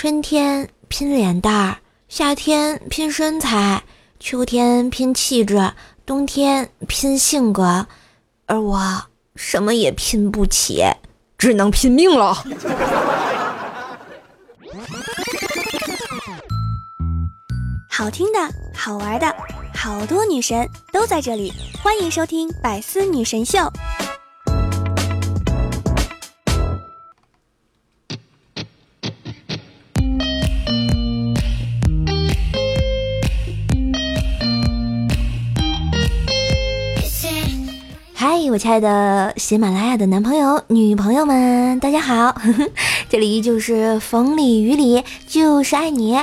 春天拼脸蛋儿，夏天拼身材，秋天拼气质，冬天拼性格，而我什么也拼不起，只能拼命了。好听的，好玩的，好多女神都在这里，欢迎收听《百思女神秀》。我亲爱的喜马拉雅的男朋友、女朋友们，大家好！这里依旧是风里雨里就是爱你，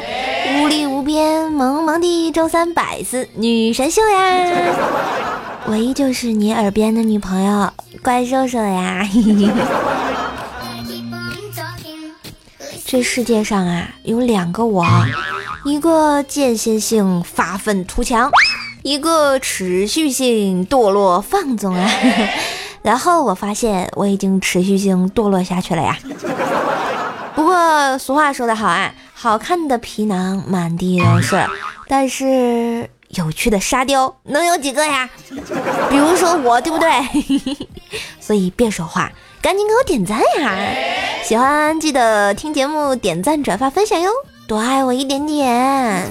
无里无边萌萌的周三百思女神秀呀！我依旧是你耳边的女朋友，怪兽兽呀！这世界上啊，有两个我，一个间歇性发愤图强。一个持续性堕落放纵啊，然后我发现我已经持续性堕落下去了呀。不过俗话说得好啊，好看的皮囊满地都是，但是有趣的沙雕能有几个呀？比如说我，对不对？所以别说话，赶紧给我点赞呀！喜欢记得听节目点赞、转发、分享哟，多爱我一点点。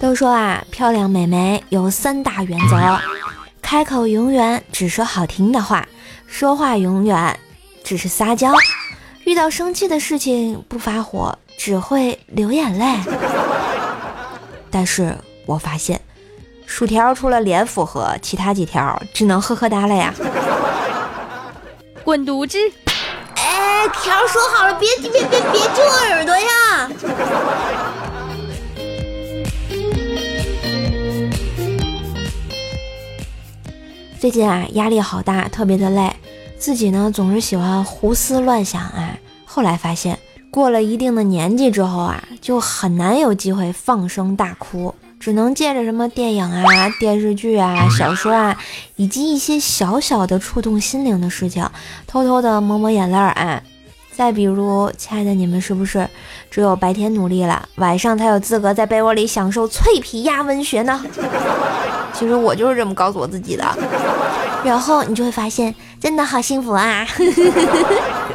都说啊，漂亮美眉有三大原则：开口永远只说好听的话，说话永远只是撒娇，遇到生气的事情不发火，只会流眼泪。但是我发现，薯条除了脸符合，其他几条只能呵呵哒了呀。滚犊子！哎，条说好了，别别别别揪耳朵呀！最近啊，压力好大，特别的累，自己呢总是喜欢胡思乱想。啊，后来发现，过了一定的年纪之后啊，就很难有机会放声大哭。只能借着什么电影啊、电视剧啊、小说啊，以及一些小小的触动心灵的事情，偷偷的抹抹眼泪儿啊。再比如，亲爱的，你们是不是只有白天努力了，晚上才有资格在被窝里享受脆皮鸭文学呢？其实我就是这么告诉我自己的，然后你就会发现，真的好幸福啊！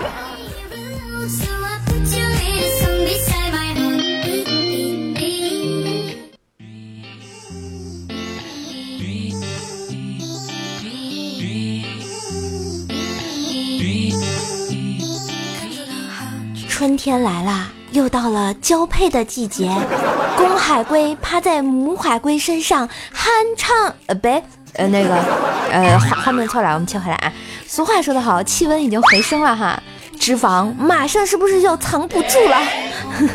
春天来了，又到了交配的季节。公海龟趴在母海龟身上酣畅，呃，不，呃，那个，呃，画画面错了，我们切回来啊。俗话说得好，气温已经回升了哈，脂肪马上是不是就藏不住了？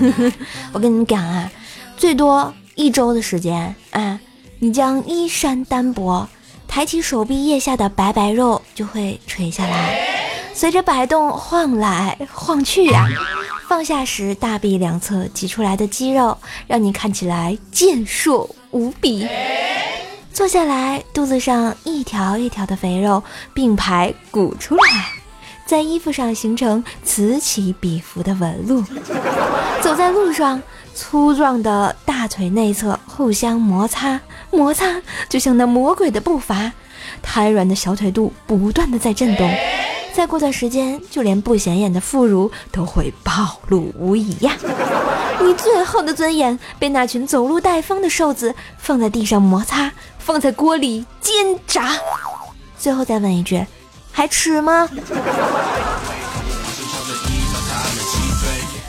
我跟你们讲啊，最多一周的时间啊，你将衣衫单薄，抬起手臂腋下的白白肉就会垂下来。随着摆动晃来晃去呀，放下时大臂两侧挤出来的肌肉，让你看起来健硕无比。坐下来，肚子上一条一条的肥肉并排鼓出来，在衣服上形成此起彼伏的纹路。走在路上，粗壮的大腿内侧互相摩擦摩擦，就像那魔鬼的步伐，瘫软的小腿肚不断的在震动。再过段时间，就连不显眼的副乳都会暴露无遗呀！你最后的尊严被那群走路带风的瘦子放在地上摩擦，放在锅里煎炸。最后再问一句，还吃吗？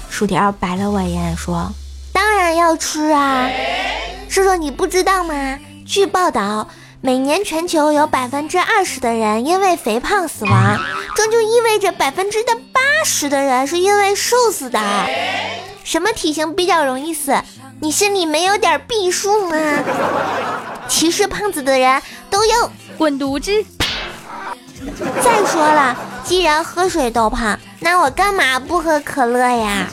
薯条白了我一眼说：“当然要吃啊！叔叔，你不知道吗？据报道。”每年全球有百分之二十的人因为肥胖死亡，这就意味着百分之的八十的人是因为瘦死的。什么体型比较容易死？你心里没有点避数吗？歧视胖子的人都要滚犊子！再说了，既然喝水都胖，那我干嘛不喝可乐呀？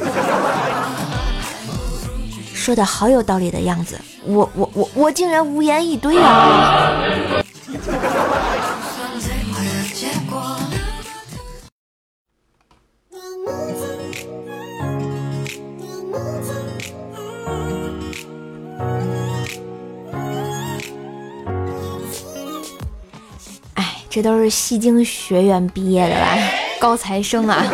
说的好有道理的样子，我我我我竟然无言以对啊！哎，这都是戏精学院毕业的吧？高材生啊！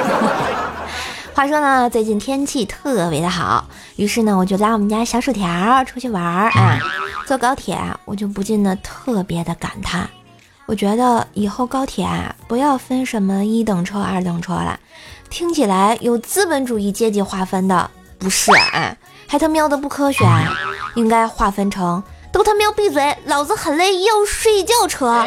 话说呢，最近天气特别的好，于是呢，我就拉我们家小薯条出去玩儿啊。坐高铁啊，我就不禁的特别的感叹，我觉得以后高铁啊，不要分什么一等车、二等车了，听起来有资本主义阶级划分的，不是啊？还他喵的不科学啊，应该划分成都他喵闭嘴，老子很累要睡觉车。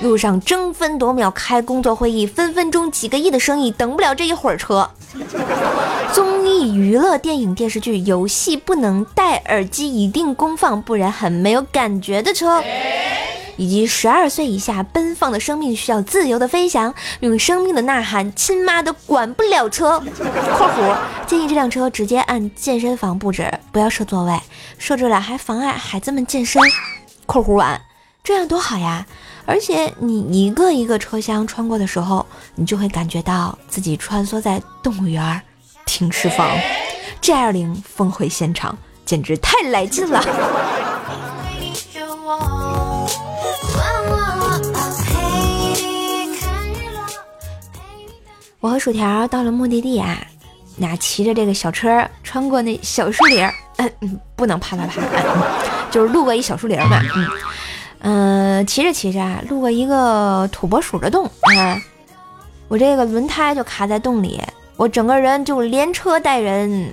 路上争分夺秒开工作会议，分分钟几个亿的生意，等不了这一会儿车。综艺、娱乐、电影、电视剧、游戏不能戴耳机，一定功放，不然很没有感觉的车。以及十二岁以下奔放的生命需要自由的飞翔，用生命的呐喊，亲妈的管不了车。（括弧建议这辆车直接按健身房布置，不要设座位，设置了还妨碍孩子们健身。）（括弧完）这样多好呀！而且你一个一个车厢穿过的时候，你就会感觉到自己穿梭在动物园、停尸房、G 二零峰会现场，简直太来劲了。我和薯条到了目的地啊，俩骑着这个小车穿过那小树林儿，嗯，不能啪啪啪，就是路过一小树林嘛，嗯。嗯，骑着骑着啊，路过一个土拨鼠的洞啊，我这个轮胎就卡在洞里，我整个人就连车带人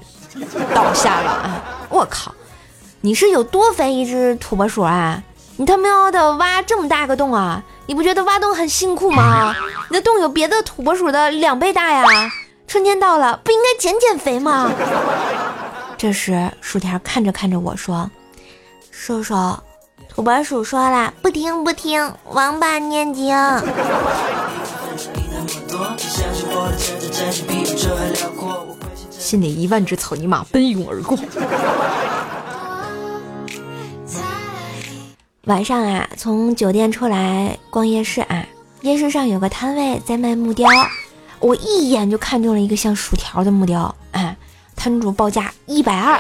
倒下了啊！我靠，你是有多肥一只土拨鼠啊？你他喵的挖这么大个洞啊？你不觉得挖洞很辛苦吗？你的洞有别的土拨鼠的两倍大呀！春天到了，不应该减减肥吗？这时，薯条看着看着我说：“叔叔。”土拨鼠说了：“不听不听，王八念经。”心里一万只草泥马奔涌而过。晚上啊，从酒店出来逛夜市啊，夜市上有个摊位在卖木雕，我一眼就看中了一个像薯条的木雕，啊，摊主报价一百二。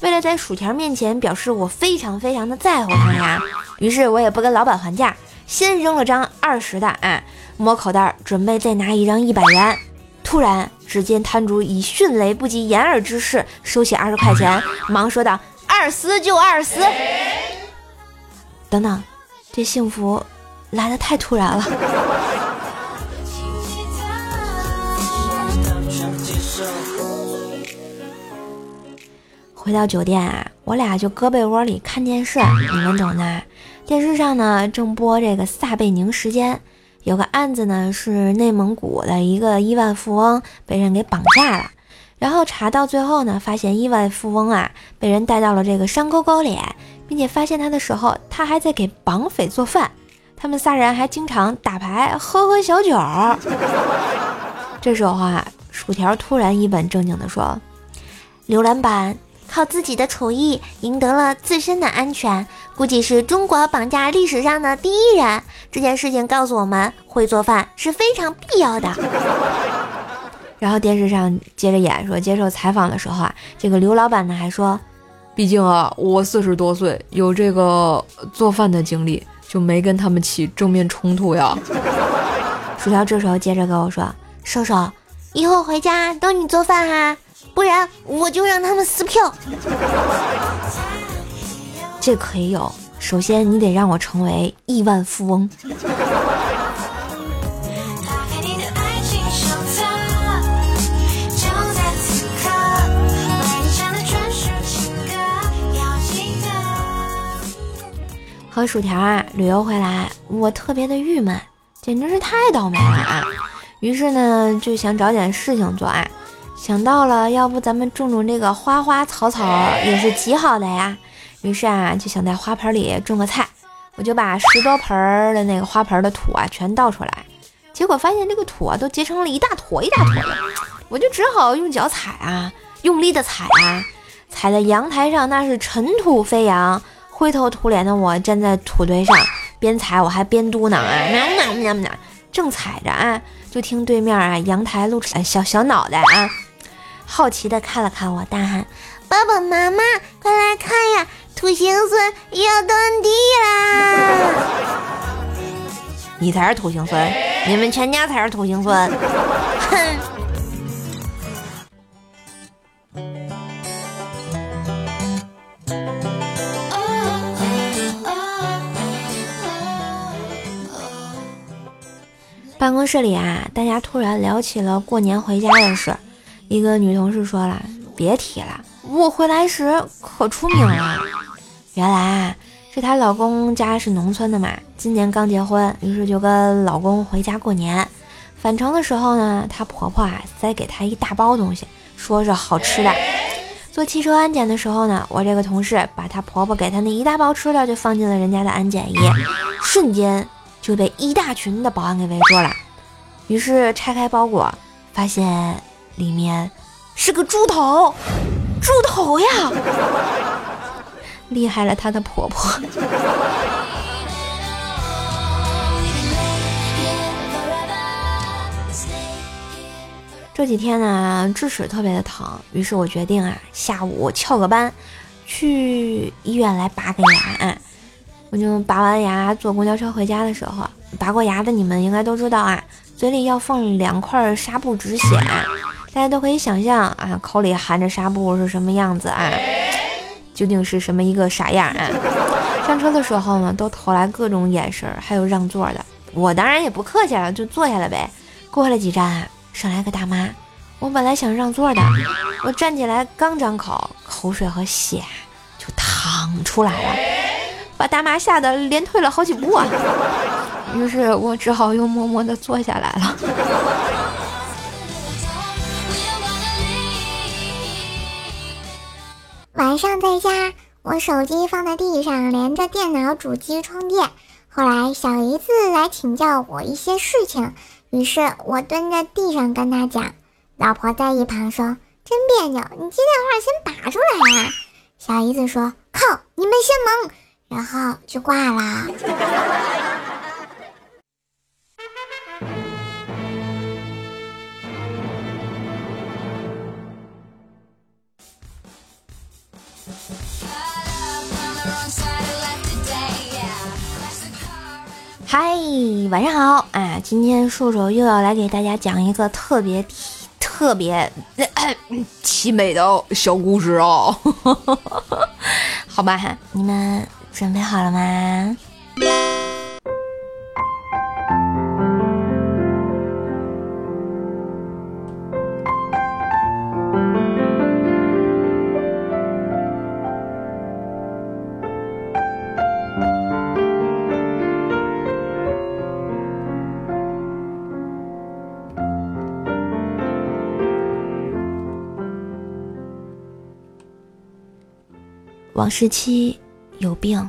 为了在薯条面前表示我非常非常的在乎他呀，于是我也不跟老板还价，先扔了张二十的，啊，摸口袋准备再拿一张一百元。突然，只见摊主以迅雷不及掩耳之势收起二十块钱，忙说道：“二十就二十。”等等，这幸福来的太突然了。回到酒店啊，我俩就搁被窝里看电视，你们懂的。电视上呢正播这个撒贝宁时间，有个案子呢是内蒙古的一个亿万富翁被人给绑架了，然后查到最后呢，发现亿万富翁啊被人带到了这个山沟沟里，并且发现他的时候，他还在给绑匪做饭，他们仨人还经常打牌喝喝小酒。这时候啊，薯条突然一本正经地说：“浏览版。”靠自己的厨艺赢得了自身的安全，估计是中国绑架历史上的第一人。这件事情告诉我们，会做饭是非常必要的。然后电视上接着演说，接受采访的时候啊，这个刘老板呢还说，毕竟啊，我四十多岁，有这个做饭的经历，就没跟他们起正面冲突呀。薯条这时候接着跟我说，瘦瘦，以后回家都你做饭哈。不然我就让他们撕票。这可以有，首先你得让我成为亿万富翁。和薯条啊旅游回来，我特别的郁闷，简直是太倒霉了啊！于是呢，就想找点事情做啊。想到了，要不咱们种种这个花花草草也是极好的呀。于是啊，就想在花盆里种个菜。我就把十多盆的那个花盆的土啊全倒出来，结果发现这个土啊都结成了一大坨一大坨的。我就只好用脚踩啊，用力的踩啊，踩在阳台上那是尘土飞扬，灰头土脸的我站在土堆上，边踩我还边嘟囔啊，喵喵喵喵，正踩着啊，就听对面啊阳台露出小小脑袋啊，好奇的看了看我，大喊：“爸爸妈妈，快来看呀，土行孙要蹲地啦！” 你才是土行孙，你们全家才是土行孙，哼！办公室里啊，大家突然聊起了过年回家的事。一个女同事说了：“别提了，我回来时可出名了。原来啊，是她老公家是农村的嘛，今年刚结婚，于是就跟老公回家过年。返程的时候呢，她婆婆啊塞给她一大包东西，说是好吃的。做汽车安检的时候呢，我这个同事把她婆婆给她那一大包吃的就放进了人家的安检仪，瞬间。”就被一大群的保安给围住了，于是拆开包裹，发现里面是个猪头，猪头呀！厉害了，她的婆婆。这几天呢，智齿特别的疼，于是我决定啊，下午翘个班，去医院来拔个牙。我就拔完牙，坐公交车回家的时候，拔过牙的你们应该都知道啊，嘴里要放两块纱布止血，大家都可以想象啊，口里含着纱布是什么样子啊？究竟是什么一个傻样啊？上车的时候呢，都投来各种眼神，还有让座的，我当然也不客气了，就坐下了呗。过了几站，上来个大妈，我本来想让座的，我站起来刚张口，口水和血就淌出来了。把大妈吓得连退了好几步啊！于是我只好又默默的坐下来了。晚上在家，我手机放在地上，连着电脑主机充电。后来小姨子来请教我一些事情，于是我蹲在地上跟她讲。老婆在一旁说：“真别扭，你接电话先拔出来呀。”小姨子说：“靠，你们先忙。”然后就挂了。嗨，晚上好！哎，今天瘦瘦又要来给大家讲一个特别特别 凄美的小故事哦。好吧，你们。准备好了吗？王十七。有病，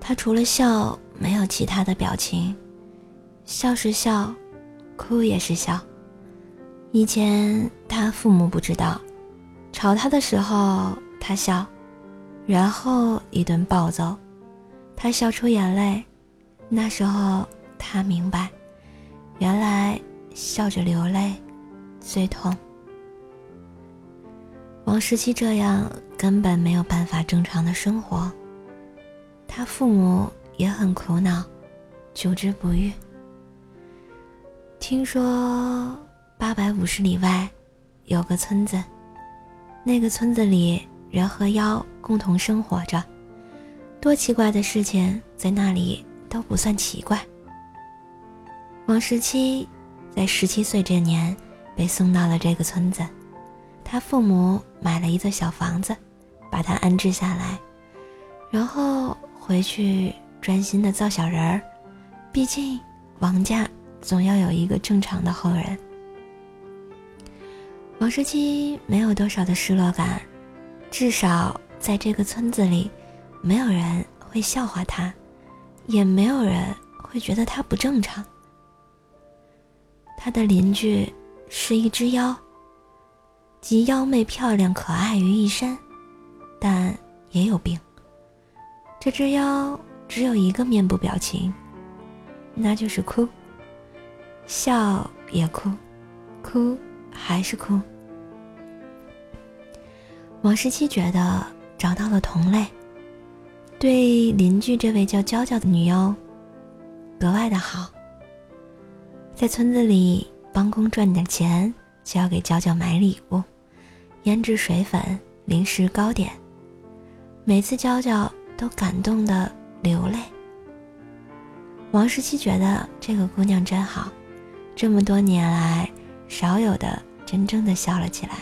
他除了笑没有其他的表情，笑是笑，哭也是笑。以前他父母不知道，吵他的时候他笑，然后一顿暴揍，他笑出眼泪。那时候他明白，原来笑着流泪最痛。王十七这样根本没有办法正常的生活。他父母也很苦恼，久之不愈。听说八百五十里外有个村子，那个村子里人和妖共同生活着，多奇怪的事情在那里都不算奇怪。王十七在十七岁这年被送到了这个村子，他父母买了一座小房子，把他安置下来，然后。回去专心的造小人儿，毕竟王家总要有一个正常的后人。王十七没有多少的失落感，至少在这个村子里，没有人会笑话他，也没有人会觉得他不正常。他的邻居是一只妖，集妖媚、漂亮、可爱于一身，但也有病。这只妖只有一个面部表情，那就是哭。笑也哭，哭还是哭。王十七觉得找到了同类，对邻居这位叫娇娇的女妖格外的好，在村子里帮工赚点钱，就要给娇娇买礼物，胭脂水粉、零食糕点，每次娇娇都感动的流泪。王十七觉得这个姑娘真好。这么多年来，少有的真正的笑了起来。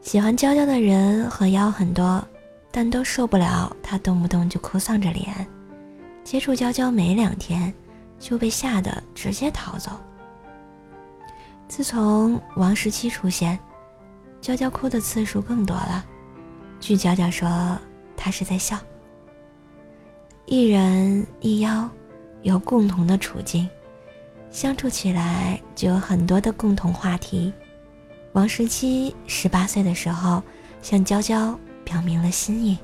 喜欢娇娇的人和妖很多，但都受不了她动不动就哭丧着脸。接触娇娇没两天，就被吓得直接逃走。自从王十七出现，娇娇哭的次数更多了。据娇娇说，她是在笑。一人一妖。有共同的处境，相处起来就有很多的共同话题。王十七十八岁的时候，向娇娇表明了心意，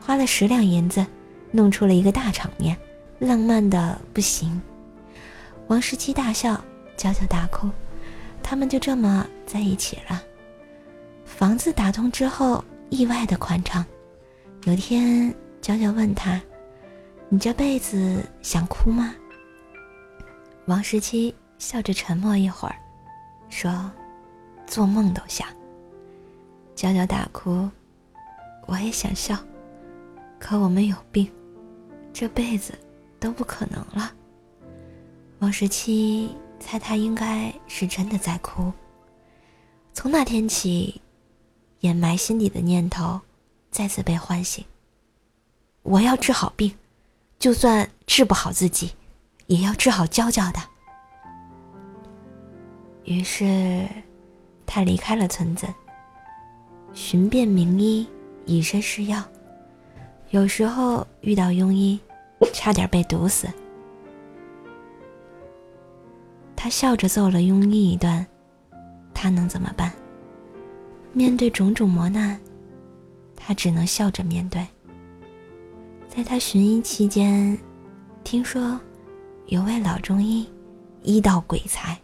花了十两银子，弄出了一个大场面，浪漫的不行。王十七大笑，娇娇大哭，他们就这么在一起了。房子打通之后，意外的宽敞。有天，娇娇问他。你这辈子想哭吗？王十七笑着沉默一会儿，说：“做梦都想。”娇娇大哭，我也想笑，可我们有病，这辈子都不可能了。王十七猜他应该是真的在哭。从那天起，掩埋心底的念头再次被唤醒。我要治好病。就算治不好自己，也要治好娇娇的。于是，他离开了村子，寻遍名医，以身试药。有时候遇到庸医，差点被毒死。他笑着揍了庸医一顿，他能怎么办？面对种种磨难，他只能笑着面对。在他寻医期间，听说有位老中医医道鬼才，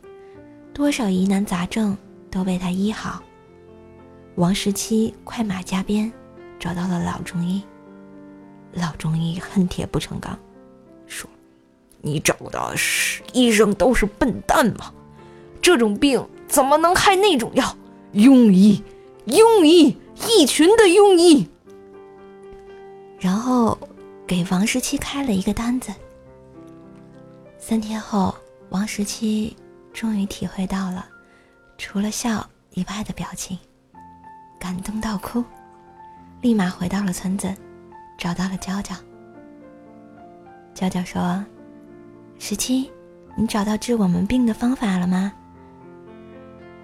多少疑难杂症都被他医好。王十七快马加鞭找到了老中医。老中医恨铁不成钢，说：“你找的是医生都是笨蛋吗？这种病怎么能开那种药？庸医，庸医，一群的庸医。”然后。给王十七开了一个单子。三天后，王十七终于体会到了除了笑以外的表情，感动到哭，立马回到了村子，找到了娇娇。娇娇说：“十七，你找到治我们病的方法了吗？”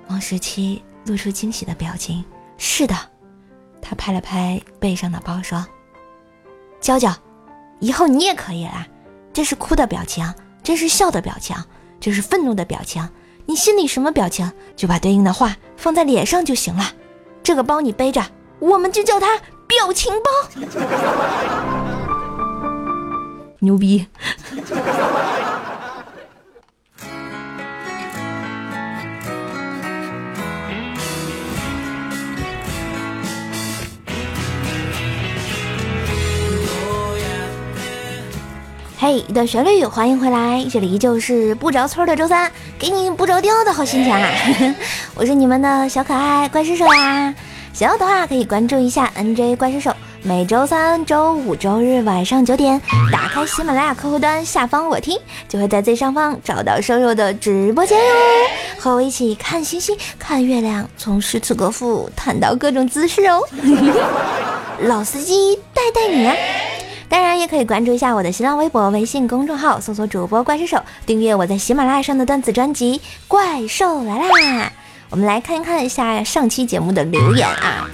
王十七露出惊喜的表情：“是的。”他拍了拍背上的包说：“娇娇。”以后你也可以啦，这是哭的表情，这是笑的表情，这是愤怒的表情。你心里什么表情，就把对应的话放在脸上就行了。这个包你背着，我们就叫它表情包。牛逼！嘿，一段旋律，欢迎回来，这里依旧是不着村的周三，给你不着调的好心情啊！我是你们的小可爱怪兽兽呀，想要的话可以关注一下 NJ 怪兽兽，每周三、周五、周日晚上九点，打开喜马拉雅客户端，下方我听，就会在最上方找到兽兽的直播间哟，和我一起看星星、看月亮，从诗词歌赋谈到各种姿势哦，老司机带带你啊！当然也可以关注一下我的新浪微博、微信公众号，搜索主播怪兽手，订阅我在喜马拉雅上的段子专辑《怪兽来啦》。我们来看一看一下上期节目的留言啊。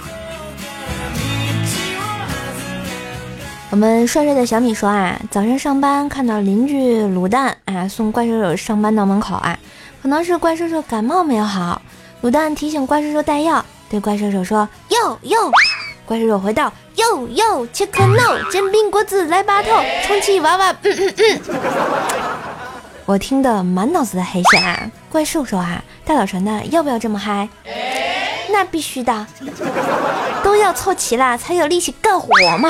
我们帅帅的小米说啊，早上上班看到邻居卤蛋啊送怪兽手上班到门口啊，可能是怪兽手感冒没有好，卤蛋提醒怪兽手带药，对怪兽手说：“哟哟。”怪兽手回道。哟哟，切克闹，煎饼果子来把头，充气娃娃，嗯嗯嗯。我听得满脑子的黑线啊！怪兽兽啊，大早晨的要不要这么嗨？那必须的，都要凑齐了才有力气干活嘛。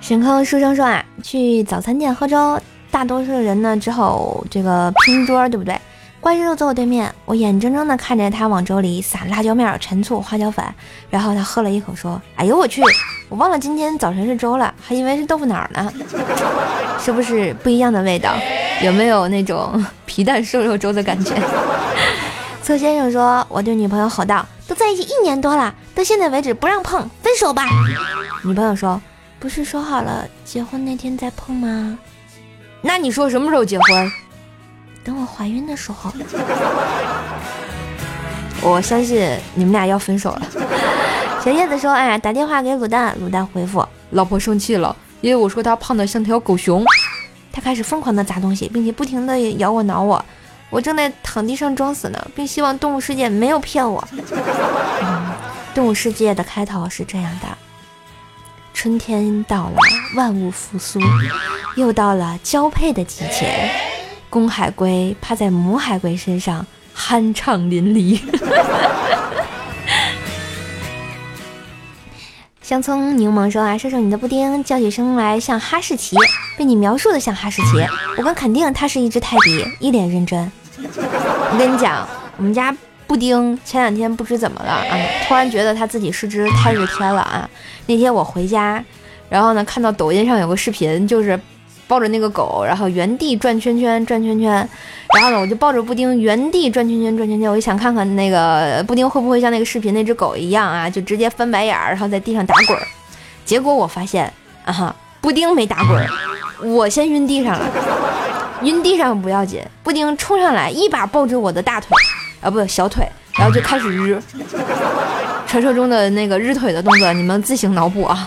神坑书生说啊，去早餐店喝粥，大多数人呢只好这个拼桌，对不对？怪兽坐我对面，我眼睁睁的看着他往粥里撒辣椒面、陈醋、花椒粉，然后他喝了一口，说：“哎呦我去，我忘了今天早晨是粥了，还以为是豆腐脑呢，是不是不一样的味道？有没有那种皮蛋瘦肉粥的感觉？” 苏先生说：“我对女朋友吼道，都在一起一年多了，到现在为止不让碰，分手吧。”女朋友说：“不是说好了结婚那天再碰吗？那你说什么时候结婚？”等我怀孕的时候，我相信你们俩要分手了。小叶子说：“哎，打电话给卤蛋，卤蛋回复老婆生气了，因为我说她胖的像条狗熊。她开始疯狂的砸东西，并且不停的咬我挠我。我正在躺地上装死呢，并希望动物世界没有骗我。嗯 动物世界的开头是这样的：春天到了，万物复苏，又到了交配的季节。”公海龟趴在母海龟身上，酣畅淋漓。香葱柠檬说啊，说说你的布丁叫起声来像哈士奇，被你描述的像哈士奇，我敢肯定它是一只泰迪，一脸认真。我跟你讲，我们家布丁前两天不知怎么了啊，突然觉得他自己是只泰日天了啊。那天我回家，然后呢看到抖音上有个视频，就是。抱着那个狗，然后原地转圈圈，转圈圈，然后呢，我就抱着布丁原地转圈圈，转圈圈，我就想看看那个布丁会不会像那个视频那只狗一样啊，就直接翻白眼儿，然后在地上打滚儿。结果我发现，啊哈，布丁没打滚儿，我先晕地上了。晕地上不要紧，布丁冲上来一把抱住我的大腿，啊不小腿，然后就开始日。传说中的那个日腿的动作，你们自行脑补啊。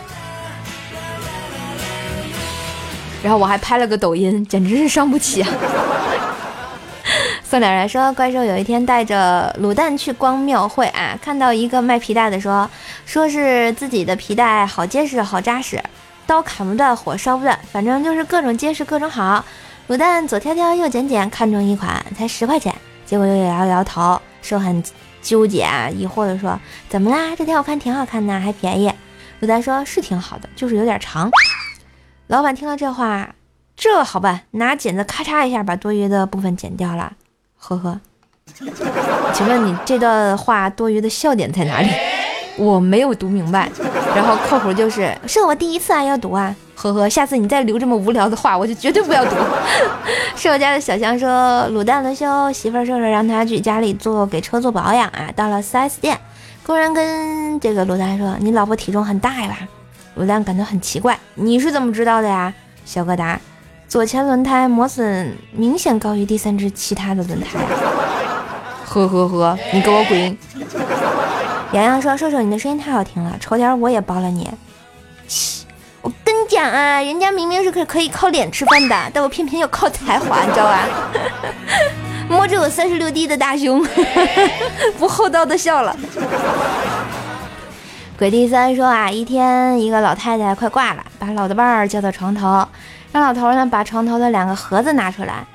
然后我还拍了个抖音，简直是伤不起啊！送点来说，怪兽有一天带着卤蛋去逛庙会啊，看到一个卖皮带的说，说是自己的皮带好结实好扎实，刀砍不断火烧不断，反正就是各种结实各种好。卤蛋左挑挑右拣拣，看中一款才十块钱，结果又摇摇头，说很纠结啊，疑惑的说，怎么啦？这条我看挺好看的，还便宜。卤蛋说是挺好的，就是有点长。老板听了这话，这好办，拿剪子咔嚓一下把多余的部分剪掉了。呵呵，请问你这段话多余的笑点在哪里？我没有读明白。然后靠谱就是，是我第一次啊，要读啊。呵呵，下次你再留这么无聊的话，我就绝对不要读。是我家的小香说，卤蛋轮休，媳妇儿说说让他去家里做给车做保养啊。到了 4S 店，工人跟这个卤蛋说，你老婆体重很大呀。卤蛋感到很奇怪，你是怎么知道的呀？小哥答：左前轮胎磨损明显高于第三只其他的轮胎。呵呵呵，你给我滚！洋洋说：瘦瘦，你的声音太好听了，丑点我也包了你。切，我跟你讲啊，人家明明是可可以靠脸吃饭的，但我偏偏要靠才华，你知道吧？摸着我三十六 D 的大胸，不厚道的笑了。鬼第三说啊，一天一个老太太快挂了，把老的伴儿叫到床头，让老头呢把床头的两个盒子拿出来。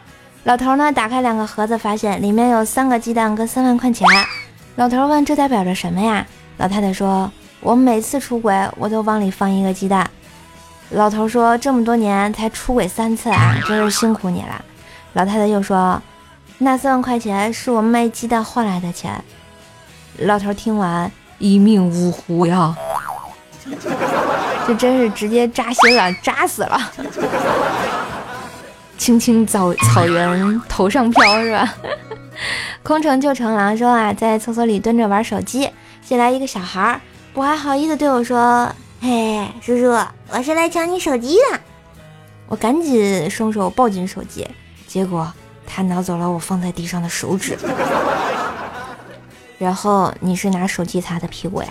老头呢打开两个盒子，发现里面有三个鸡蛋跟三万块钱。老头问这代表着什么呀？老太太说，我每次出轨我都往里放一个鸡蛋。老头说，这么多年才出轨三次啊，真是辛苦你了。老太太又说，那三万块钱是我卖鸡蛋换来的钱。老头听完。一命呜呼呀！这真是直接扎心了，扎死了！青青草草原头上飘是吧？空城旧城狼说啊，在厕所里蹲着玩手机，进来一个小孩儿，不怀好意的对我说：“嘿，叔叔，我是来抢你手机的。”我赶紧双手抱紧手机，结果他拿走了我放在地上的手指。然后你是拿手机擦的屁股呀？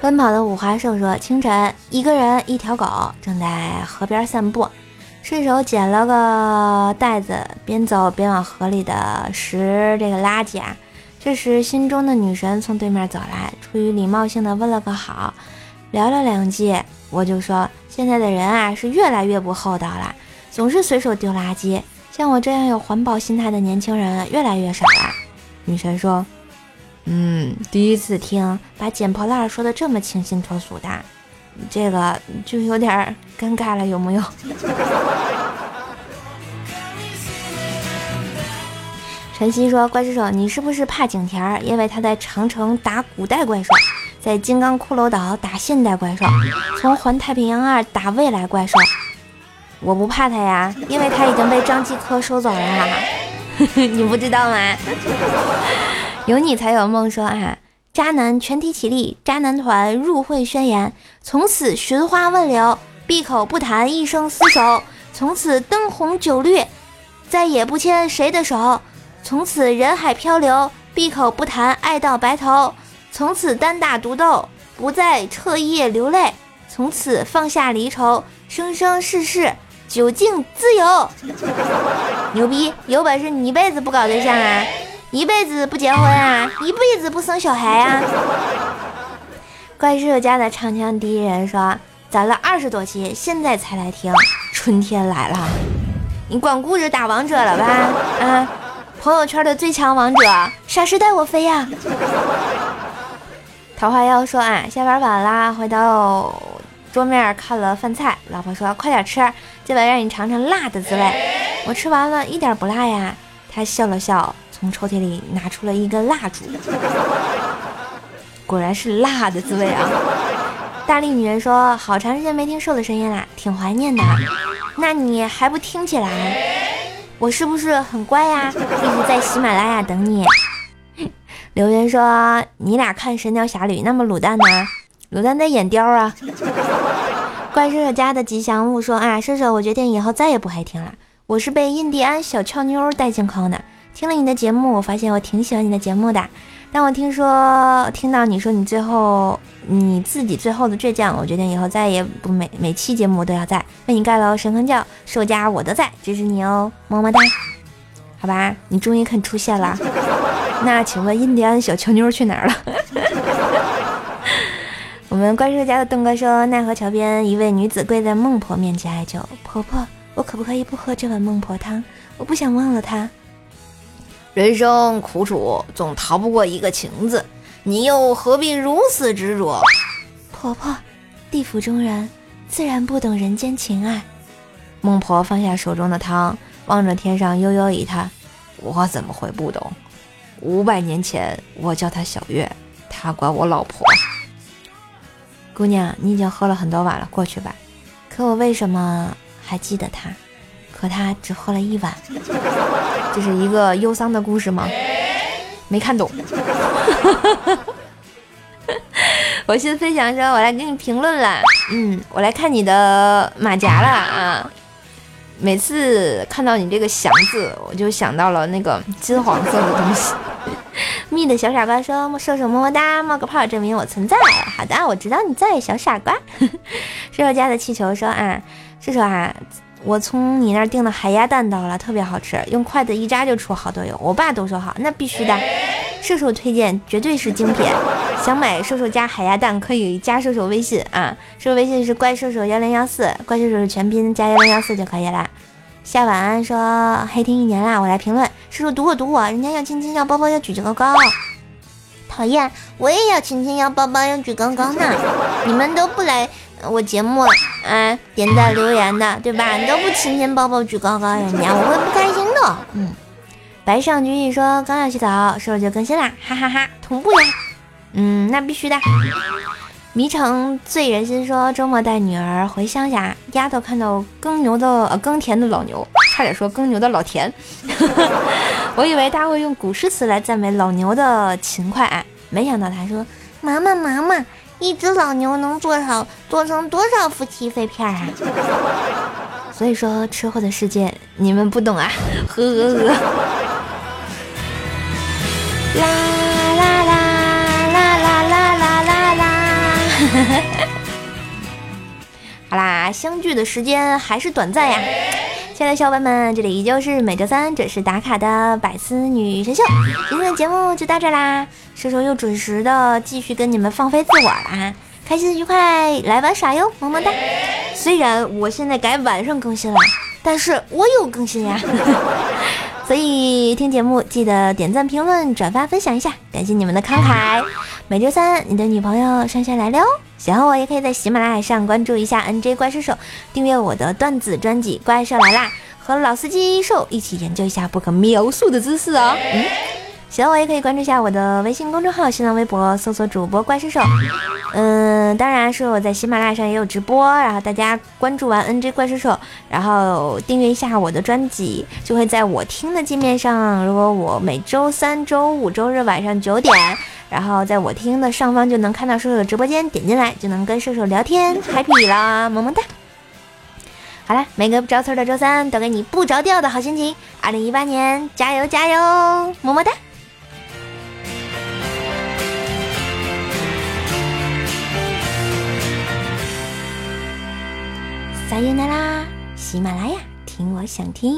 奔跑的五花兽说：清晨，一个人一条狗正在河边散步，顺手捡了个袋子，边走边往河里的拾这个垃圾啊。这时，心中的女神从对面走来，出于礼貌性的问了个好，聊了两句，我就说：现在的人啊，是越来越不厚道了，总是随手丢垃圾。像我这样有环保心态的年轻人越来越少了。女神说：嗯，第一次听把捡破烂说的这么清新脱俗的，这个就有点尴尬了，有木有？晨曦说：“怪兽手，你是不是怕景甜？因为他在长城打古代怪兽，在金刚骷髅岛打现代怪兽，从环太平洋二打未来怪兽。我不怕他呀，因为他已经被张继科收走了。你不知道吗？有你才有梦。说啊，渣男全体起立，渣男团入会宣言：从此寻花问柳，闭口不谈一生厮守；从此灯红酒绿，再也不牵谁的手。”从此人海漂流，闭口不谈爱到白头；从此单打独斗，不再彻夜流泪；从此放下离愁，生生世世酒敬自由。牛逼！有本事你一辈子不搞对象啊，一辈子不结婚啊，一辈子不生小孩啊！怪兽家的唱腔第一人说：“攒了二十多期，现在才来听，春天来了，你光顾着打王者了吧？啊！”朋友圈的最强王者，啥时带我飞呀！桃花妖说啊，下班晚啦，回到桌面看了饭菜，老婆说快点吃，今晚让你尝尝辣的滋味。我吃完了，一点不辣呀。他笑了笑，从抽屉里拿出了一根蜡烛，果然是辣的滋味啊！大力女人说，好长时间没听瘦的声音了，挺怀念的。那你还不听起来？我是不是很乖呀？一直在喜马拉雅等你。留言说你俩看《神雕侠侣》，那么卤蛋呢？卤蛋在演雕啊。怪兽兽家的吉祥物说啊，射手，我决定以后再也不黑听了。我是被印第安小俏妞带进坑的。听了你的节目，我发现我挺喜欢你的节目的。但我听说听到你说你最后你自己最后的倔强，我决定以后再也不每每期节目都要在为你盖楼神坑教，兽家我都在支持你哦，么么哒。好吧，你终于肯出现了。那请问印第安小俏妞去哪儿了？我们怪兽家的东哥说，奈何桥边一位女子跪在孟婆面前哀求婆婆，我可不可以不喝这碗孟婆汤？我不想忘了她。人生苦楚，总逃不过一个情字，你又何必如此执着？婆婆，地府中人自然不懂人间情爱。孟婆放下手中的汤，望着天上悠悠一叹：“我怎么会不懂？五百年前，我叫她小月，她管我老婆。姑娘，你已经喝了很多碗了，过去吧。可我为什么还记得他？可他只喝了一碗。”这是一个忧伤的故事吗？没看懂。我先分享说，我来给你评论了。嗯，我来看你的马甲了啊。每次看到你这个“祥”字，我就想到了那个金黄色的东西。蜜的小傻瓜说：“射手么么哒，冒个泡证明我存在。”好的，我知道你在，小傻瓜。射手家的气球说：“啊，射手啊。”我从你那儿订的海鸭蛋到了，特别好吃，用筷子一扎就出好多油。我爸都说好，那必须的。射手推荐，绝对是精品。想买射手家海鸭蛋，可以加射手微信啊，射手微信是怪射手幺零幺四，怪射手是全拼加幺零幺四就可以了。夏晚安说黑听一年啦，我来评论，叔叔读我读我，人家要亲亲要抱抱要举高高，讨厌，我也要亲亲要抱抱要举高高呢，你们都不来。我节目嗯，点赞留言的，对吧？你都不亲亲抱抱举高高人家，我会不开心的。嗯，白上君一说刚要洗澡，是不是就更新啦？哈哈哈，同步呀。嗯，那必须的。迷城醉人心说周末带女儿回乡下，丫头看到耕牛的耕田的老牛，差点说耕牛的老田。我以为他会用古诗词来赞美老牛的勤快，没想到他说妈妈妈妈。一只老牛能做好做成多少夫妻肺片啊？所以说吃货的世界你们不懂啊！呵呵呵。啦啦好啦，相聚的时间还是短暂呀。亲爱的小伙伴们，这里依旧是每周三准时打卡的百思女神秀。今天的节目就到这啦，射手又准时的继续跟你们放飞自我啦，开心愉快来玩耍哟，么么哒。虽然我现在改晚上更新了，但是我有更新呀。所以听节目记得点赞、评论、转发、分享一下，感谢你们的慷慨。每周三你的女朋友上线来了哦，喜欢我也可以在喜马拉雅上关注一下 NJ 怪兽手，订阅我的段子专辑《怪兽来啦》，和老司机兽一起研究一下不可描述的知识哦。嗯，喜欢我也可以关注一下我的微信公众号、新浪微博，搜索主播怪兽手。嗯，当然是我在喜马拉雅上也有直播，然后大家关注完 NJ 怪兽手，然后订阅一下我的专辑，就会在我听的界面上。如果我每周三、周五、周日晚上九点，然后在我听的上方就能看到射手的直播间，点进来就能跟射手聊天，happy 啦，么么哒。好了，每个不着村的周三都给你不着调的好心情。二零一八年，加油加油，么么哒。撒由那啦，喜马拉雅听我想听。